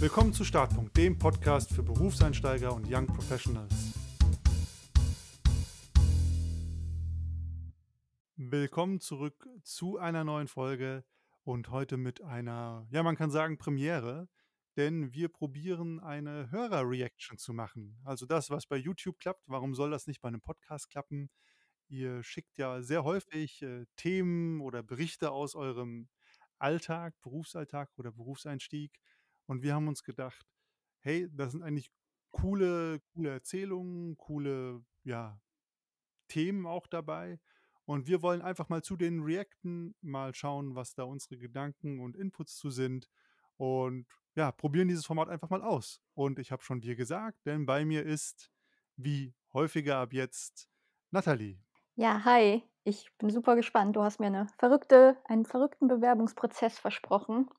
Willkommen zu Startpunkt, dem Podcast für Berufseinsteiger und Young Professionals. Willkommen zurück zu einer neuen Folge und heute mit einer, ja, man kann sagen, Premiere, denn wir probieren eine Hörer-Reaction zu machen. Also das, was bei YouTube klappt, warum soll das nicht bei einem Podcast klappen? Ihr schickt ja sehr häufig äh, Themen oder Berichte aus eurem Alltag, Berufsalltag oder Berufseinstieg. Und wir haben uns gedacht, hey, das sind eigentlich coole, coole Erzählungen, coole, ja, Themen auch dabei. Und wir wollen einfach mal zu den reacten, mal schauen, was da unsere Gedanken und Inputs zu sind. Und ja, probieren dieses Format einfach mal aus. Und ich habe schon dir gesagt, denn bei mir ist, wie häufiger ab jetzt, Nathalie. Ja, hi. Ich bin super gespannt. Du hast mir eine verrückte einen verrückten Bewerbungsprozess versprochen.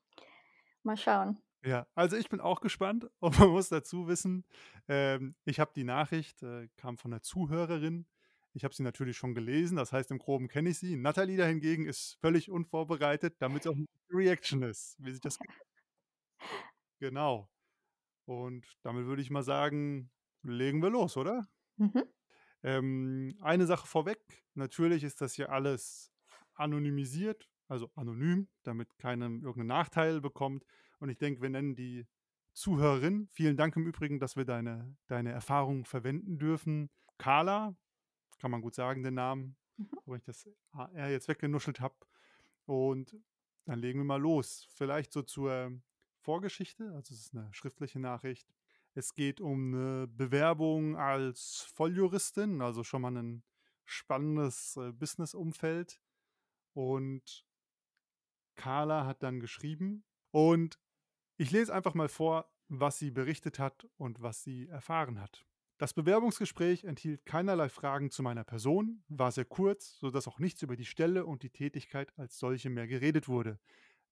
Mal schauen. Ja, also ich bin auch gespannt und man muss dazu wissen, ähm, ich habe die Nachricht, äh, kam von 'ner Zuhörerin. Ich habe sie natürlich schon gelesen, das heißt, im Groben kenne ich sie. Nathalie da hingegen ist völlig unvorbereitet, damit's auch 'ne Reaction ist, wie sich das. Genau. Und damit würde ich mal sagen, legen wir los, oder? Mhm. Ähm, eine Sache vorweg, natürlich ist das hier alles anonymisiert, also anonym, damit keiner irgend 'nen Nachteil bekommt. Und ich denke, wir nennen die Zuhörerin vielen Dank im Übrigen, dass wir deine deine Erfahrungen verwenden dürfen. Carla, kann man gut sagen, den Namen, Mhm. wo ich das HR jetzt weggenuschelt habe. Und dann legen wir mal los. Vielleicht so zur Vorgeschichte, also es ist 'ne schriftliche Nachricht. Es geht um 'ne Bewerbung als Volljuristin, also schon mal 'nen spannendes, äh, Businessumfeld. Und Carla hat dann geschrieben und ich lese einfach mal vor, was sie berichtet hat und was sie erfahren hat. Das Bewerbungsgespräch enthielt keinerlei Fragen zu meiner Person, war sehr kurz, sodass auch nichts über die Stelle und die Tätigkeit als solche mehr geredet wurde.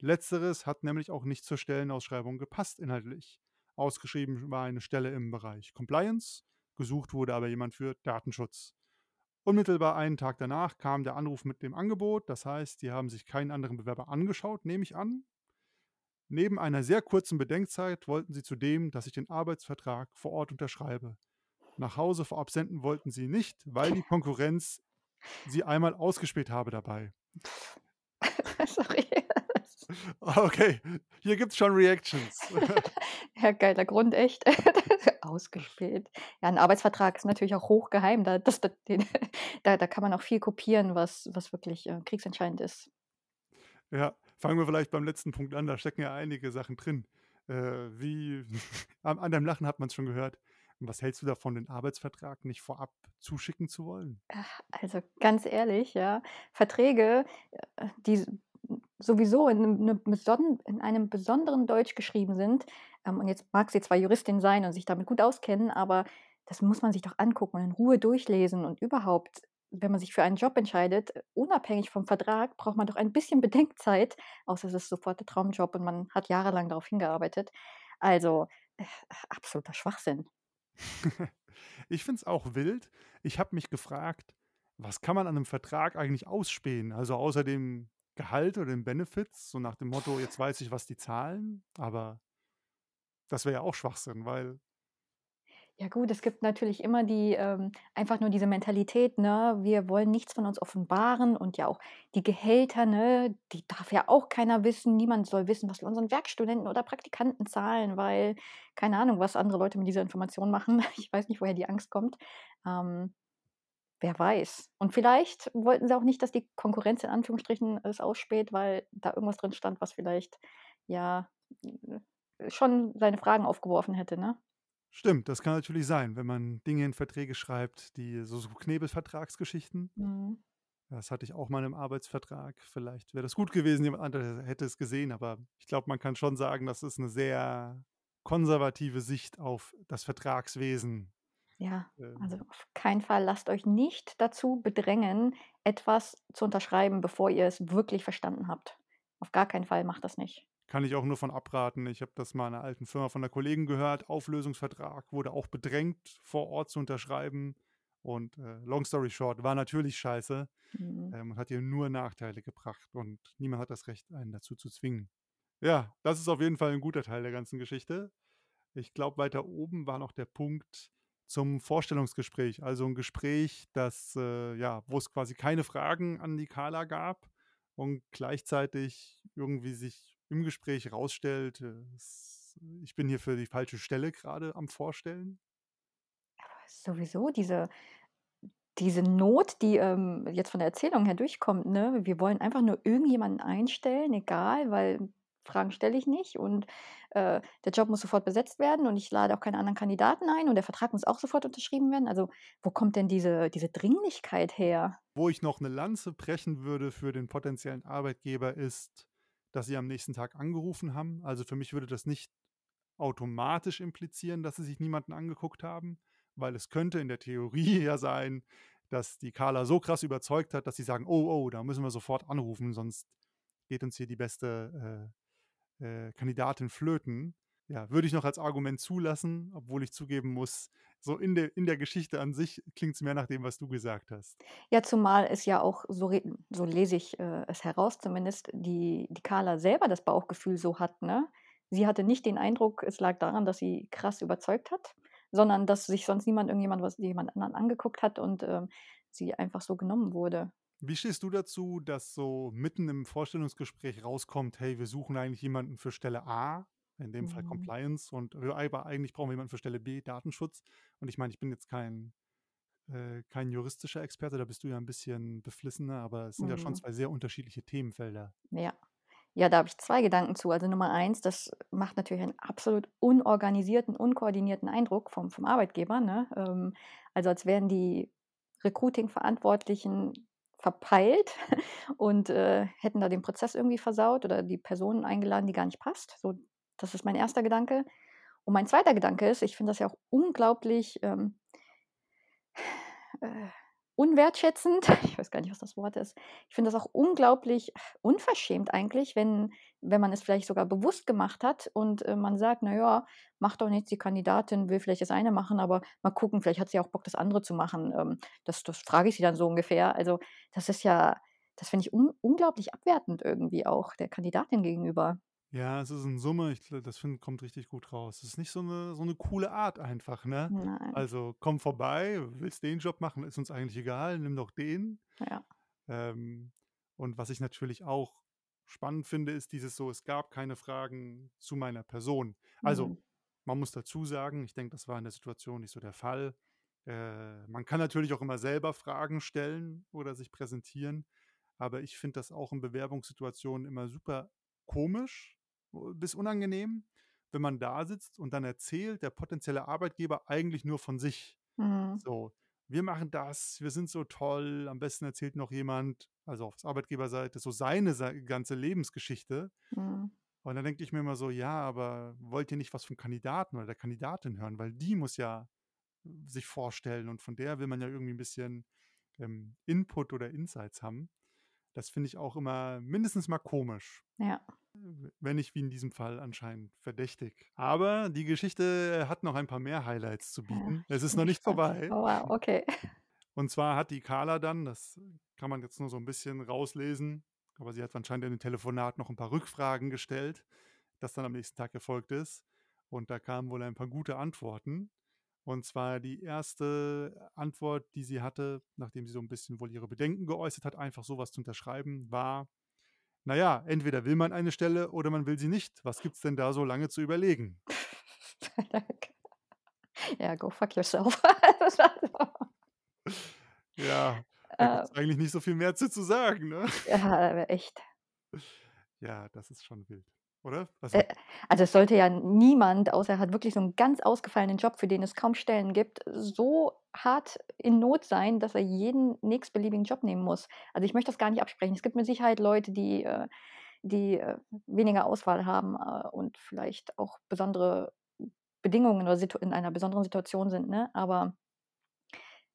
Letzteres hat nämlich auch nicht zur Stellenausschreibung gepasst inhaltlich. Ausgeschrieben war eine Stelle im Bereich Compliance, gesucht wurde aber jemand für Datenschutz. Unmittelbar einen Tag danach kam der Anruf mit dem Angebot, das heißt, die haben sich keinen anderen Bewerber angeschaut, nehme ich an. Neben einer sehr kurzen Bedenkzeit wollten sie zudem, dass ich den Arbeitsvertrag vor Ort unterschreibe. Nach Hause vorab senden wollten sie nicht, weil die Konkurrenz sie einmal ausgespäht habe dabei. Sorry. Okay, hier gibt's schon Reactions. Ja, geiler Grund, echt. Ausgespäht. Ja, 'n Arbeitsvertrag ist natürlich auch hochgeheim. Da das da da da kann man auch viel kopieren, was was wirklich, äh, kriegsentscheidend ist. Ja, fangen wir vielleicht beim letzten Punkt an, da stecken ja einige Sachen drin. Äh, wie an deinem Lachen hat man's schon gehört. Was hältst du davon, den Arbeitsvertrag nicht vorab zuschicken zu wollen? Also ganz ehrlich, ja, Verträge, äh, die sowieso in 'nem 'nem beson in einem besonderen Deutsch geschrieben sind, ähm, und jetzt mag sie zwar Juristin sein und sich damit gut auskennen, aber das muss man sich doch angucken und in Ruhe durchlesen und überhaupt, wenn man sich für einen Job entscheidet, unabhängig vom Vertrag, braucht man doch ein bisschen Bedenkzeit, außer es ist sofort der Traumjob und man hat jahrelang darauf hingearbeitet. Also, äh, absoluter Schwachsinn. Ich finde es auch wild. Ich habe mich gefragt: „Was kann man an 'nem Vertrag eigentlich ausspähen?“ Also, außer dem Gehalt oder den Benefits, so nach dem Motto: „Jetzt weiß ich, was die zahlen“, aber das wäre ja auch Schwachsinn, weil Ja gut, es gibt natürlich immer die ähm, einfach nur diese Mentalität, ne? Wir wollen nichts von uns offenbaren und ja auch die Gehälter, ne, die darf ja auch keiner wissen. Niemand soll wissen, was wir unseren Werkstudenten oder Praktikanten zahlen, weil keine Ahnung, was andere Leute mit dieser Information machen. Ich weiß nicht, woher die Angst kommt. Ähm, wer weiß. Und vielleicht wollten sie auch nicht, dass die Konkurrenz in Anführungsstrichen es ausspäht, weil da irgendwas drin stand, was vielleicht, ja, äh, schon seine Fragen aufgeworfen hätte, ne? Stimmt, das kann natürlich sein, wenn man Dinge in Verträge schreibt, die so so Knebelvertragsgeschichten. Mhm. Das hatte ich auch mal im Arbeitsvertrag. Vielleicht wäre das gut gewesen, jemand anderes hätte es gesehen, aber ich glaube, man kann schon sagen, das ist 'ne sehr konservative Sicht auf das Vertragswesen. Ja, also Ähm auf keinen Fall lasst euch nicht dazu bedrängen, etwas zu unterschreiben, bevor ihr es wirklich verstanden habt. Auf gar keinen Fall, macht das nicht. Kann ich auch nur von abraten. Ich habe das mal in 'ner alten Firma von 'ner Kollegin gehört. Auflösungsvertrag, wurde auch bedrängt, vor Ort zu unterschreiben und, äh, long story short, war natürlich scheiße, Mhm. ähm, und hat ihr nur Nachteile gebracht und niemand hat das Recht, einen dazu zu zwingen. Ja, das ist auf jeden Fall 'n guter Teil der ganzen Geschichte. Ich glaube, weiter oben war noch der Punkt zum Vorstellungsgespräch. Also 'n Gespräch, das, äh ja, wo es quasi keine Fragen an die Karla gab und gleichzeitig irgendwie sich im Gespräch rausstellt, äh, ich bin hier für die falsche Stelle grade am Vorstellen. Sowieso diese diese Not, die, ähm, jetzt von der Erzählung her durchkommt, ne? Wir wollen einfach nur irgendjemanden einstellen, egal, weil Fragen stelle ich nicht und, äh, der Job muss sofort besetzt werden und ich lade auch keine anderen Kandidaten ein und der Vertrag muss auch sofort unterschrieben werden. Also, wo kommt denn diese diese Dringlichkeit her? Wo ich noch 'ne Lanze brechen würde für den potenziellen Arbeitgeber ist, dass sie am nächsten Tag angerufen haben. Also, für mich würde das nicht automatisch implizieren, dass sie sich niemanden angeguckt haben, weil es könnte in der Theorie ja sein, dass die Karla so krass überzeugt hat, dass sie sagen: „Oh, oh, da müssen wir sofort anrufen, sonst geht uns hier die beste, äh, äh, Kandidatin flöten.“ Ja, würde ich noch als Argument zulassen, obwohl ich zugeben muss, so in der in der Geschichte an sich klingt's mehr nach dem, was du gesagt hast. Ja, zumal es ja auch so so lese ich, äh, es heraus zumindest, die die Karla selber das Bauchgefühl so hat, ne? Sie hatte nicht den Eindruck, es lag daran, dass sie krass überzeugt hat, sondern dass sich sonst niemand irgendjemand was jemand anderen angeguckt hat und, ähm, sie einfach so genommen wurde. Wie stehst du dazu, dass so mitten im Vorstellungsgespräch rauskommt: „Hey, wir suchen eigentlich jemanden für Stelle A“, in dem Fall Mhm. Compliance und, aber eigentlich brauchen wir jemanden für Stelle B, Datenschutz. Und ich meine, ich bin jetzt kein äh, kein juristischer Experte, da bist du ja 'n bisschen beflissener, aber es sind ja schon Mhm. 2 sehr unterschiedliche Themenfelder. Ja. Ja, da habe ich 2 Gedanken zu. Also, Nummer 1, das macht natürlich einen absolut unorganisierten, unkoordinierten Eindruck vom vom Arbeitgeber, ne? Ähm, also, als wären die Recruiting-Verantwortlichen verpeilt und, äh, hätten da den Prozess irgendwie versaut oder die Person eingeladen, die gar nicht passt. So, das ist mein 1. Gedanke. Und mein 2. Gedanke ist, ich finde das ja auch unglaublich, ähm äh, unwertschätzend. Ich weiß gar nicht, was das Wort ist. Ich finde das auch unglaublich unverschämt eigentlich, wenn wenn man es vielleicht sogar bewusst gemacht hat und, äh, man sagt: „Na ja, macht doch nichts, die Kandidatin will vielleicht das eine machen, aber mal gucken, vielleicht hat sie auch Bock, das andere zu machen.“ Ähm, das das frage ich sie dann so ungefähr. Also, das ist ja das finde ich un unglaublich abwertend irgendwie auch der Kandidatin gegenüber. Ja, es ist in Summe ich gl das finde kommt richtig gut raus. Es ist nicht so 'ne so 'ne coole Art einfach, ne? Nein. Also, komm vorbei, willst den Job machen, ist uns eigentlich egal, nimm doch den. Ja. Ähm, und was ich natürlich auch spannend finde, ist dieses so: „Es gab keine Fragen zu meiner Person.“ Also, Mhm. man muss dazu sagen, ich denke, das war in der Situation nicht so der Fall. Äh, man kann natürlich auch immer selber Fragen stellen oder sich präsentieren, aber ich finde das auch in Bewerbungssituationen immer super komisch bis unangenehm, wenn man da sitzt und dann erzählt der potenzielle Arbeitgeber eigentlich nur von sich. Mhm. So: „Wir machen das, wir sind so toll.“ Am besten erzählt noch jemand, also auf Arbeitgeberseite, so seine sei ganze Lebensgeschichte. Mhm. Und dann denke ich mir immer so: „Ja, aber wollt ihr nicht was vom Kandidaten oder der Kandidatin hören?“ Weil die muss ja sich vorstellen und von der will man ja irgendwie 'n bisschen, ähm, Input oder Insights haben. Das finde ich auch immer mindestens mal komisch. Ja. Wenn nicht wie in diesem Fall anscheinend verdächtig. Aber die Geschichte hat noch ein paar mehr Highlights zu Ja, bieten. Es ist noch nicht vorbei. Oh wow, okay. Und zwar hat die Karla dann das kann man jetzt nur so 'n bisschen rauslesen, aber sie hat anscheinend in dem Telefonat noch 'n paar Rückfragen gestellt, das dann am nächsten Tag gefolgt ist. Und da kamen wohl ein paar gute Antworten. Und zwar die 1. Antwort, die sie hatte, nachdem sie so 'n bisschen wohl ihre Bedenken geäußert hat, einfach so was zu unterschreiben, war: „Na ja, entweder will man eine Stelle oder man will sie nicht. Was gibt's denn da so lange zu überlegen?“ Ja, go fuck yourself. Ja, da Äh gibt's eigentlich nicht so viel mehr zu zu sagen, ne? Ja, echt. Ja, das ist schon wild, oder? Äh, Also es sollte ja niemand, außer er hat wirklich so 'n ganz ausgefallenen Job, für den es kaum Stellen gibt, so hart in Not sein, dass er jeden nächstbeliebigen Job nehmen muss. Also, ich möchte das gar nicht absprechen. Es gibt mit Sicherheit Leute, die, äh die, äh, weniger Auswahl haben, äh, und vielleicht auch besondere Bedingungen oder in einer besonderen Situation sind, ne? Aber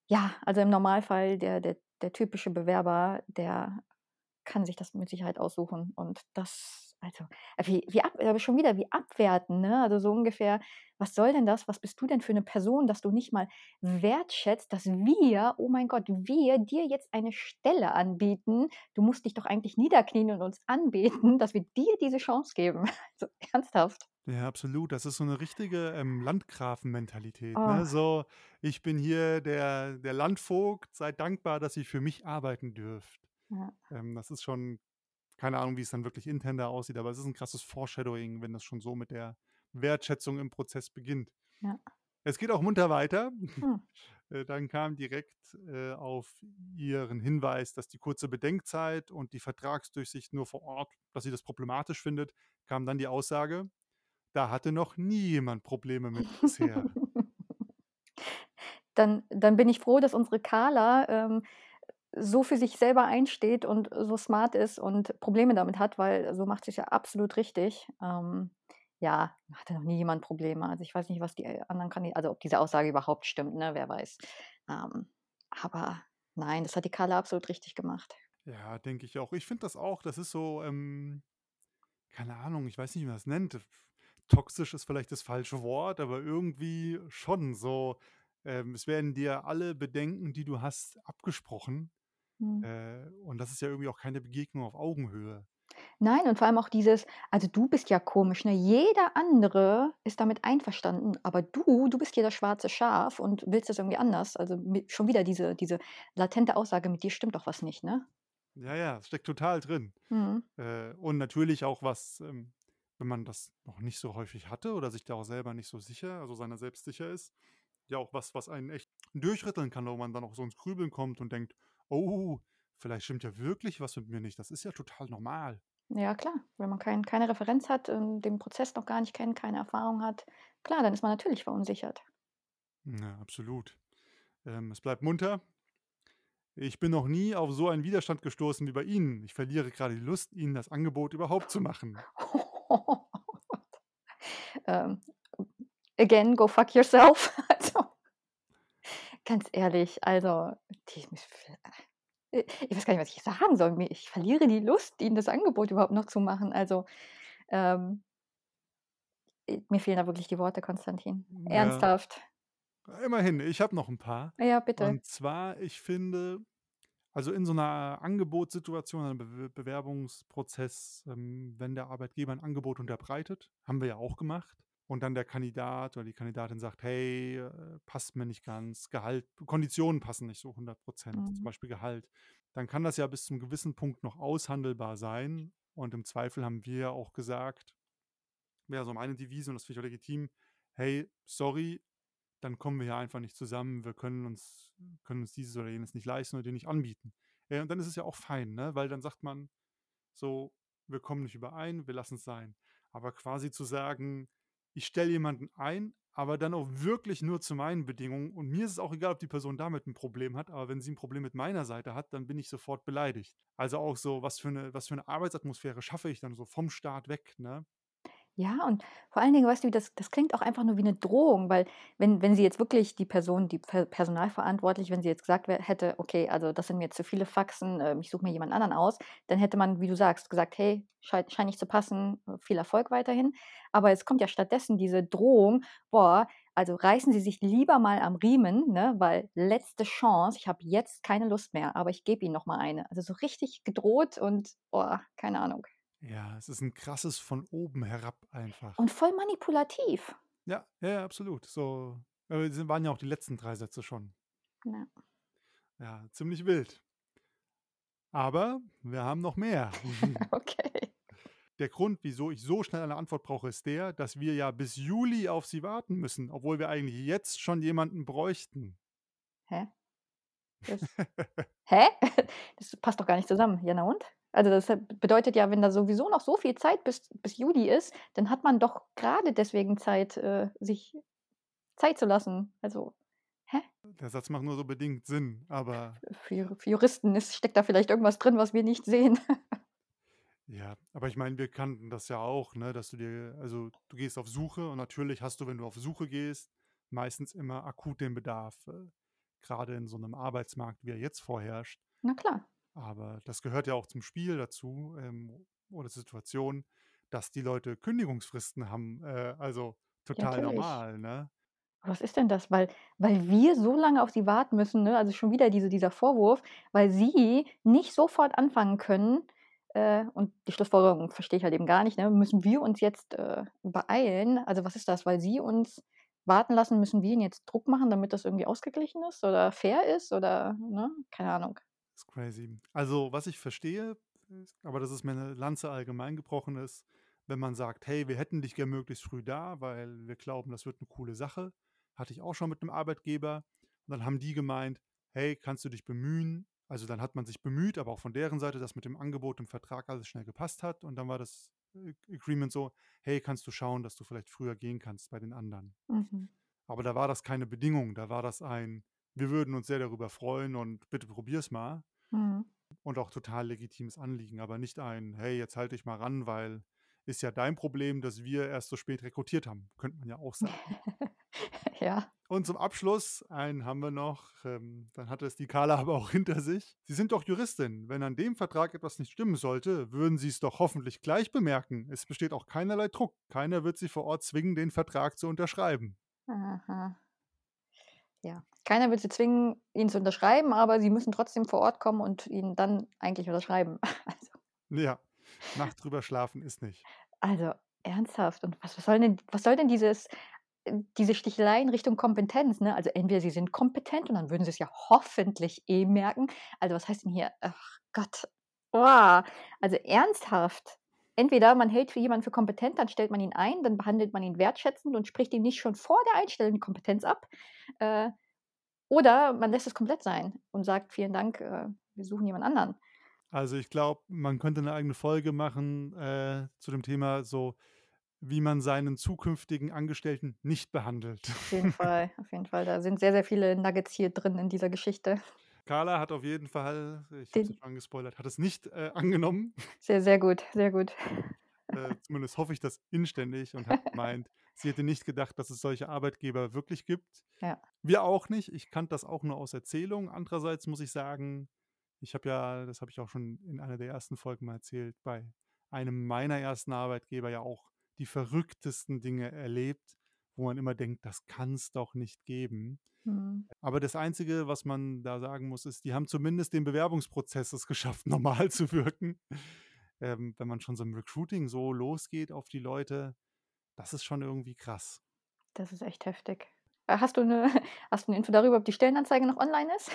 ja, also, im Normalfall der der der typische Bewerber, der kann sich das mit Sicherheit aussuchen und das Also, äh, wie wie ab aber schon wieder wie abwerten, ne? Also, so ungefähr: „Was soll denn das? Was bist du denn für 'ne Person, dass du nicht mal wertschätzt, dass wir oh mein Gott, wir dir jetzt eine Stelle anbieten. Du musst dich doch eigentlich niederknien und uns anbeten, dass wir dir diese Chance geben.“ Also, ernsthaft. Ja, absolut. Das ist so 'ne richtige, ähm, Landgrafenmentalität, ne? Oh. So: „Ich bin hier der der Landvogt, seid dankbar, dass ihr für mich arbeiten dürft.“ Ja. Ähm, das ist schon keine Ahnung, wie es dann wirklich intern da aussieht, aber es ist 'n krasses Foreshadowing, wenn das schon so mit der Wertschätzung im Prozess beginnt. Ja. Es geht auch munter weiter. Hm. Äh, dann kam direkt, äh, auf Ihren Hinweis, dass die kurze Bedenkzeit und die Vertragsdurchsicht nur vor Ort dass sie das problematisch findet, kam dann die Aussage: „Da hatte noch nie jemand Probleme mit bisher.“ Dann dann bin ich froh, dass unsere Carla, ähm, so für sich selber einsteht und so smart ist und Probleme damit hat, weil so macht sie's ja absolut richtig. Ähm, ja, hatte noch nie jemand Probleme. Also, ich weiß nicht, was die, äh, anderen Kandi also, ob diese Aussage überhaupt stimmt, ne, wer weiß. Ähm, aber nein, das hat die Carla absolut richtig gemacht. Ja, denke ich auch. Ich finde das auch, das ist so, ähm keine Ahnung, ich weiß nicht, wie man das nennt. Toxisch ist vielleicht das falsche Wort, aber irgendwie schon so, ähm, es werden dir alle Bedenken, die du hast, abgesprochen. Mhm. Äh, und das ist ja irgendwie auch keine Begegnung auf Augenhöhe. Nein, und vor allem auch dieses: „Also, du bist ja komisch, ne? Jeder andere ist damit einverstanden, aber du du bist hier das schwarze Schaf und willst das irgendwie anders.“ Also, mi schon wieder diese diese latente Aussage: „Mit dir stimmt doch was nicht“, ne? Ja, ja, steckt total drin. Mhm. Äh, und natürlich auch was, ähm, wenn man das noch nicht so häufig hatte oder sich da auch selber nicht so sicher also, seiner selbst sicher ist, ja auch was, was einen echt durchrütteln kann, wo man dann auch so ins Grübeln kommt und denkt: „Oh, vielleicht stimmt ja wirklich was mit mir nicht. Das ist ja total normal.“ Ja klar, wenn man kein keine Referenz hat und den Prozess noch gar nicht kennt, keine Erfahrung hat. Klar, dann ist man natürlich verunsichert. Ja, absolut. Ähm, es bleibt munter. „Ich bin noch nie auf so einen Widerstand gestoßen wie bei Ihnen. Ich verliere grade die Lust, Ihnen das Angebot überhaupt zu machen.“ Ähm, again, go fuck yourself. Also ganz ehrlich, also, die äh, ich weiß gar nicht, was ich sagen soll. Ich verliere die Lust, Ihnen das Angebot überhaupt noch zu machen. Also, ähm äh, mir fehlen da wirklich die Worte, Konstantin. Ja. Ernsthaft. Immerhin, ich habe noch 'n paar. Ja, bitte. Und zwar, ich finde also, in so 'ner Angebotssituation, einem Bew Bewerbungsprozess, ähm, wenn der Arbeitgeber 'n Angebot unterbreitet, haben wir ja auch gemacht, und dann der Kandidat oder die Kandidatin sagt: „Hey, äh, passt mir nicht ganz, Gehalt Konditionen passen nicht so 100 %“, zum Mhm. Beispiel Gehalt. Dann kann das ja bis zum gewissen Punkt noch aushandelbar sein. Und im Zweifel haben wir ja auch gesagt wäre so meine Devise und das finde ich auch legitim: „Hey, sorry, dann kommen wir hier einfach nicht zusammen. Wir können uns können uns dieses oder jenes nicht leisten oder dir nicht anbieten.“ Äh, und dann ist es ja auch fein, ne, weil dann sagt man so: „Wir kommen nicht überein, wir lassen's sein.“ Aber quasi zu sagen: „Ich stelle jemanden ein, aber dann auch wirklich nur zu meinen Bedingungen und mir ist es auch egal, ob die Person damit 'n Problem hat, aber wenn sie 'n Problem mit meiner Seite hat, dann bin ich sofort beleidigt.“ Also, auch so, was für 'ne was für 'ne Arbeitsatmosphäre schaffe ich dann so vom Start weg, ne? Ja, und vor allen Dingen, weißt du, das das klingt auch einfach nur wie 'ne Drohung, weil wenn wenn sie jetzt wirklich die Person, die Per Personalverantwortliche wenn sie jetzt gesagt hätte: „Okay, also, das sind mir zu viele Faxen, ähm, ich suche mir jemand anderen aus“, dann hätte man, wie du sagst, gesagt: „Hey, scheint scheint nicht zu passen, äh, viel Erfolg weiterhin.“ Aber es kommt ja stattdessen diese Drohung: „Boah, also, reißen Sie sich lieber mal am Riemen, ne, weil letzte Chance, ich habe jetzt keine Lust mehr, aber ich gebe Ihnen noch mal eine.“ Also, so richtig gedroht und, boah, keine Ahnung. Ja, es ist 'n krasses von oben herab einfach. Und voll manipulativ. Ja, ja, ja, absolut. So, äh, waren ja auch die letzten 3 Sätze schon. Ja. Ja, ziemlich wild. Aber wir haben noch mehr. Okay. Der Grund, wieso ich so schnell eine Antwort brauche, ist der, dass wir ja bis Juli auf Sie warten müssen, obwohl wir eigentlich jetzt schon jemanden bräuchten. Hä? Das hä? Das passt doch gar nicht zusammen. Ja, na und? Also, das, bedeutet ja, wenn da sowieso noch so viel Zeit bis bis Juli ist, dann hat man doch grade deswegen Zeit, äh, sich Zeit zu lassen. Also, hä? Der Satz macht nur so bedingt Sinn, aber Für für Juristen ist steckt da vielleicht irgendwas drin, was wir nicht sehen. Ja, aber ich meine, wir kannten das ja auch, ne, dass du dir also, du gehst auf Suche und natürlich hast du, wenn du auf Suche gehst, meistens immer akut den Bedarf, äh, grade in so 'nem Arbeitsmarkt, wie er jetzt vorherrscht. Na klar. Aber das gehört ja auch zum Spiel dazu, ähm, oder Situation. dass die Leute Kündigungsfristen haben, äh, also total natürlich. normal, ne? Was ist denn das? Weil weil wir so lange auf sie warten müssen, ne? Also, schon wieder diese dieser Vorwurf, weil sie nicht sofort anfangen können, äh, und die Schlussfolgerung verstehe ich halt eben gar nicht, ne? Müssen wir uns jetzt, äh, beeilen? Also, was ist das? Weil sie uns warten lassen, müssen wir ihnen jetzt Druck machen, damit das irgendwie ausgeglichen ist oder fair ist oder, ne? Keine Ahnung. Ist crazy. Also, was ich verstehe, aber das ist mir 'ne Lanze allgemein gebrochen ist, wenn man sagt: „Hey, wir hätten dich gern möglichst früh da, weil wir glauben, das wird 'ne coole Sache.“ Hatte ich auch schon mit 'nem Arbeitgeber. Und dann haben die gemeint: „Hey, kannst du dich bemühen?“ Also, dann hat man sich bemüht, aber auch von deren Seite, dass mit dem Angebot im Vertrag alles schnell gepasst hat. Und dann war das Agreement so: „Hey, kannst du schauen, dass du vielleicht früher gehen kannst bei den anderen?“ Mhm. Aber da war das keine Bedingung, da war das ein: „Wir würden uns sehr darüber freuen und bitte probier's mal.“ Mhm. Und auch total legitimes Anliegen, aber nicht ein: „Hey, jetzt halt dich mal ran, weil ist ja dein Problem, dass wir erst so spät rekrutiert haben.“ Könnte man ja auch sagen. Ja. Und zum Abschluss einen haben wir noch, ähm, dann hatte es die Carla aber auch hinter sich. „Sie sind doch Juristin. Wenn an dem Vertrag etwas nicht stimmen sollte, würden Sie's doch hoffentlich gleich bemerken. Es besteht auch keinerlei Druck. Keiner wird Sie vor Ort zwingen, den Vertrag zu unterschreiben.“ Aha. Ja. Keiner wird sie zwingen, ihn zu unterschreiben, aber sie müssen trotzdem vor Ort kommen und ihn dann eigentlich unterschreiben. Also Ja, Nacht drüber schlafen ist nicht. Also, ernsthaft? Und was was soll denn was soll denn dieses äh, diese Stichelei in Richtung Kompetenz, ne? Also, entweder sie sind kompetent und dann würden sie's ja hoffentlich eh merken. Also, was heißt denn hier ach Gott. Oh, also ernsthaft? Entweder man hält für jemanden für kompetent, dann stellt man ihn ein, dann behandelt man ihn wertschätzend und spricht ihm nicht schon vor der Einstellung die Kompetenz ab. Äh, oder man lässt es komplett sein und sagt: „Vielen Dank, äh, wir suchen jemand anderen.“ Also, ich glaube, man könnte 'ne eigene Folge machen, äh, zu dem Thema so, wie man seinen zukünftigen Angestellten nicht behandelt. Auf jeden Fall, auf jeden Fall. Da sind sehr, sehr viele Nuggets hier drin in dieser Geschichte. Carla hat auf jeden Fall ich habe es ja schon gespoilert, hat es nicht, äh, angenommen. Sehr, sehr gut, sehr gut. Äh, zumindest hoffe ich das inständig und hat gemeint, sie hätte nicht gedacht, dass es solche Arbeitgeber wirklich gibt. Ja. Wir auch nicht. Ich kannte das auch nur aus Erzählung. Andererseits muss ich sagen, ich habe ja das habe ich auch schon in einer der ersten Folgen mal erzählt, bei einem meiner ersten Arbeitgeber ja auch die verrücktesten Dinge erlebt, wo man immer denkt: „Das kann's doch nicht geben.“ Mhm. Aber das Einzige, was man da sagen muss, ist, die haben zumindest den Bewerbungsprozess es geschafft, normal zu wirken. Ähm, wenn man schon so im Recruiting so losgeht auf die Leute, das ist schon irgendwie krass. Das ist echt heftig. Äh, hast du 'ne hast du 'ne Info darüber, ob die Stellenanzeige noch online ist?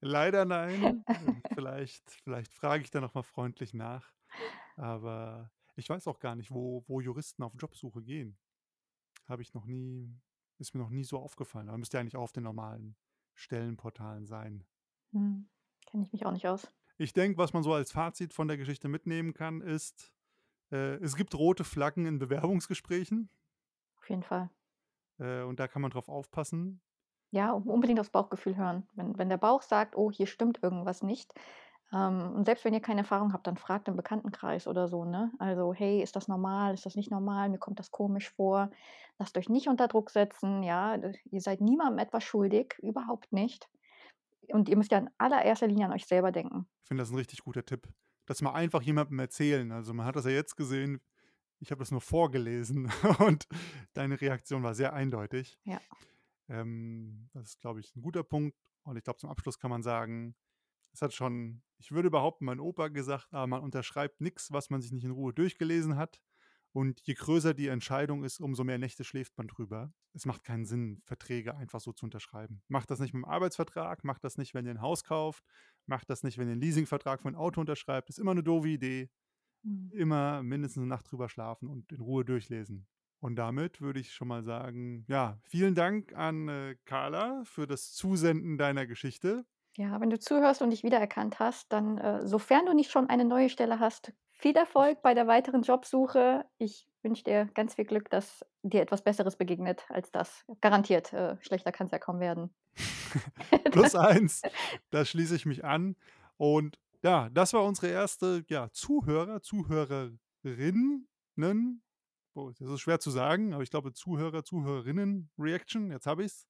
Leider nein. Äh, vielleicht vielleicht frage ich da noch mal freundlich nach. Aber ich weiß auch gar nicht, wo wo Juristen auf Jobsuche gehen. Habe ich noch nie ist mir noch nie so aufgefallen, aber müsste ja eigentlich auch auf den normalen Stellenportalen sein. Mhm. Kenne ich mich auch nicht aus. Ich denke, was man so als Fazit von der Geschichte mitnehmen kann, ist, äh, es gibt rote Flaggen in Bewerbungsgesprächen. Auf jeden Fall. Äh, und da kann man drauf aufpassen. Ja, un unbedingt aufs Bauchgefühl hören. Wenn wenn der Bauch sagt: „Oh, hier stimmt irgendwas nicht.“ Ähm, und selbst wenn ihr keine Erfahrung habt, dann fragt im Bekanntenkreis oder so, ne? Also: „Hey, ist das normal? Ist das nicht normal? Mir kommt das komisch vor.“ Lasst euch nicht unter Druck setzen, ja? Ihr seid niemandem etwas schuldig, überhaupt nicht. Und ihr müsst ja in allererster Linie an euch selber denken. Ich finde das 'n richtig guter Tipp. Das mal einfach jemandem erzählen. Also, man hat das ja jetzt gesehen. Ich habe das nur vorgelesen und deine Reaktion war sehr eindeutig. Ja. Ähm, das ist, glaube ich, 'n guter Punkt. Und ich glaube, zum Abschluss kann man sagen, es hat schon ich würde behaupten, mein Opa gesagt: „Ah, man unterschreibt nix, was man sich nicht in Ruhe durchgelesen hat.“ Und je größer die Entscheidung ist, umso mehr Nächte schläft man drüber. Es macht keinen Sinn, Verträge einfach so zu unterschreiben. Macht das nicht mit'm Arbeitsvertrag, macht das nicht, wenn ihr 'n Haus kauft, macht das nicht, wenn ihr 'n Leasingvertrag für 'n Auto unterschreibt. Ist immer 'ne doofe Idee. Mhm. Immer mindestens 'ne Nacht drüber schlafen und in Ruhe durchlesen. Und damit würde ich schon mal sagen, ja, vielen Dank an, äh, Carla für das Zusenden deiner Geschichte. Ja, wenn du zuhörst und dich wiedererkannt hast, dann, äh, sofern du nicht schon eine neue Stelle hast, viel Erfolg bei der weiteren Jobsuche. Ich wünsche dir ganz viel Glück, dass dir etwas Besseres begegnet als das. Garantiert, äh, schlechter kann's ja kaum werden. Plus 1, da schließe ich mich an. Und ja, das war unsere erste, ja, Zuhörer Zuhörerinnen oh, das ist schwer zu sagen, aber ich glaube Zuhörer Zuhörerinnen-Reaction, jetzt habe ich's.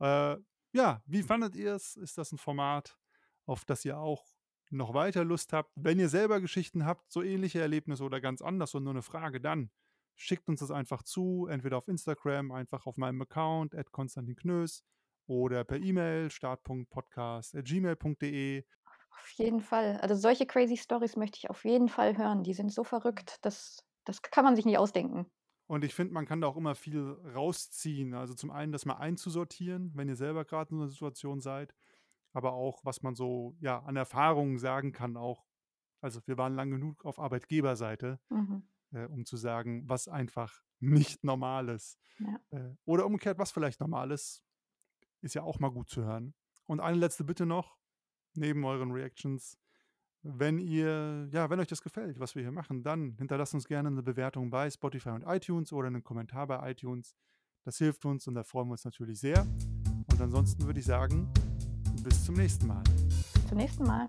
Äh, ja, wie fandet ihr's? Ist das 'n Format, auf das ihr auch noch weiter Lust habt, wenn ihr selber Geschichten habt, so ähnliche Erlebnisse oder ganz anders und nur eine Frage, dann schickt uns das einfach zu, entweder auf Instagram, einfach auf meinem Account, Konstantin Knös, oder per E-Mail, start.podcast.gmail.de. Auf jeden Fall. Also solche crazy Stories möchte ich auf jeden Fall hören. Die sind so verrückt, das, das kann man sich nicht ausdenken. Und ich finde, man kann da auch immer viel rausziehen. Also zum einen das mal einzusortieren, wenn ihr selber gerade in einer Situation seid, aber auch, was man so ja, an Erfahrungen sagen kann, auch. Also wir waren lang genug auf Arbeitgeberseite, Mhm. äh, um zu sagen, was einfach nicht normal ist. Ja. Äh, oder umgekehrt, was vielleicht normal ist, ist ja auch mal gut zu hören. Und eine letzte Bitte noch, neben euren Reactions. Wenn ihr, ja, wenn euch das gefällt, was wir hier machen, dann hinterlasst uns gerne eine Bewertung bei Spotify und iTunes oder einen Kommentar bei iTunes. Das hilft uns und da freuen wir uns natürlich sehr. Und ansonsten würde ich sagen, bis zum nächsten Mal. Zum nächsten Mal.